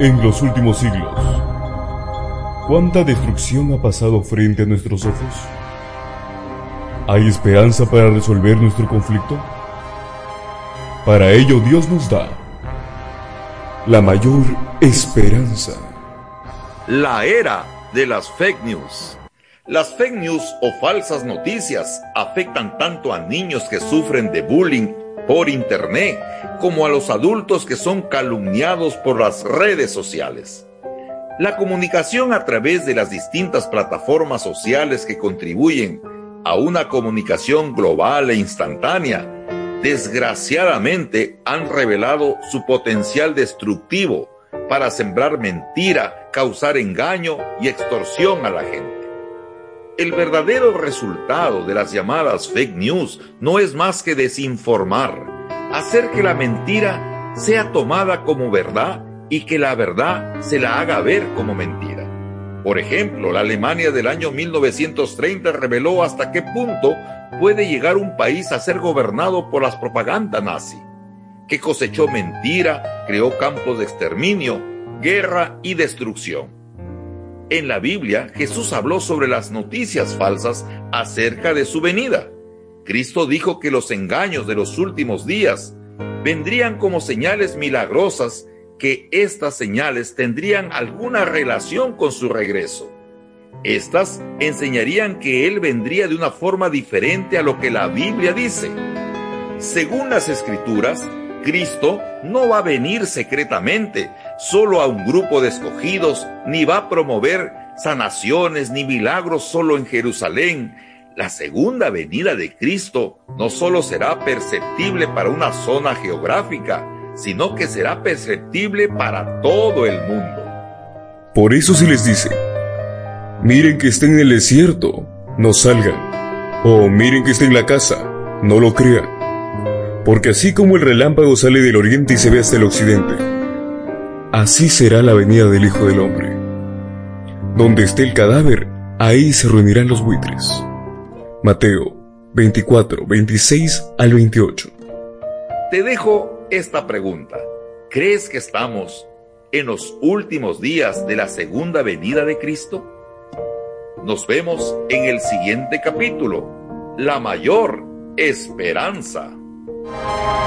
En los últimos siglos, ¿cuánta destrucción ha pasado frente a nuestros ojos? ¿Hay esperanza para resolver nuestro conflicto? Para ello Dios nos da la mayor esperanza. La era de las fake news. Las fake news o falsas noticias afectan tanto a niños que sufren de bullying por internet como a los adultos que son calumniados por las redes sociales. La comunicación a través de las distintas plataformas sociales que contribuyen a una comunicación global e instantánea, desgraciadamente han revelado su potencial destructivo para sembrar mentira, causar engaño y extorsión a la gente. El verdadero resultado de las llamadas fake news no es más que desinformar, hacer que la mentira sea tomada como verdad y que la verdad se la haga ver como mentira. Por ejemplo, la Alemania del año 1930 reveló hasta qué punto puede llegar un país a ser gobernado por las propagandas nazi, que cosechó mentira, creó campos de exterminio, guerra y destrucción. En la Biblia, Jesús habló sobre las noticias falsas acerca de su venida. Cristo dijo que los engaños de los últimos días vendrían como señales milagrosas que estas señales tendrían alguna relación con su regreso. Estas enseñarían que Él vendría de una forma diferente a lo que la Biblia dice. Según las escrituras, Cristo no va a venir secretamente solo a un grupo de escogidos, ni va a promover sanaciones ni milagros solo en Jerusalén. La segunda venida de Cristo no solo será perceptible para una zona geográfica, sino que será perceptible para todo el mundo. Por eso se les dice, miren que está en el desierto, no salgan. O miren que está en la casa, no lo crean. Porque así como el relámpago sale del oriente y se ve hasta el occidente, así será la venida del Hijo del Hombre. Donde esté el cadáver, ahí se reunirán los buitres. Mateo 24, 26 al 28. Te dejo esta pregunta. ¿Crees que estamos en los últimos días de la segunda venida de Cristo? Nos vemos en el siguiente capítulo, La mayor esperanza. Thank you.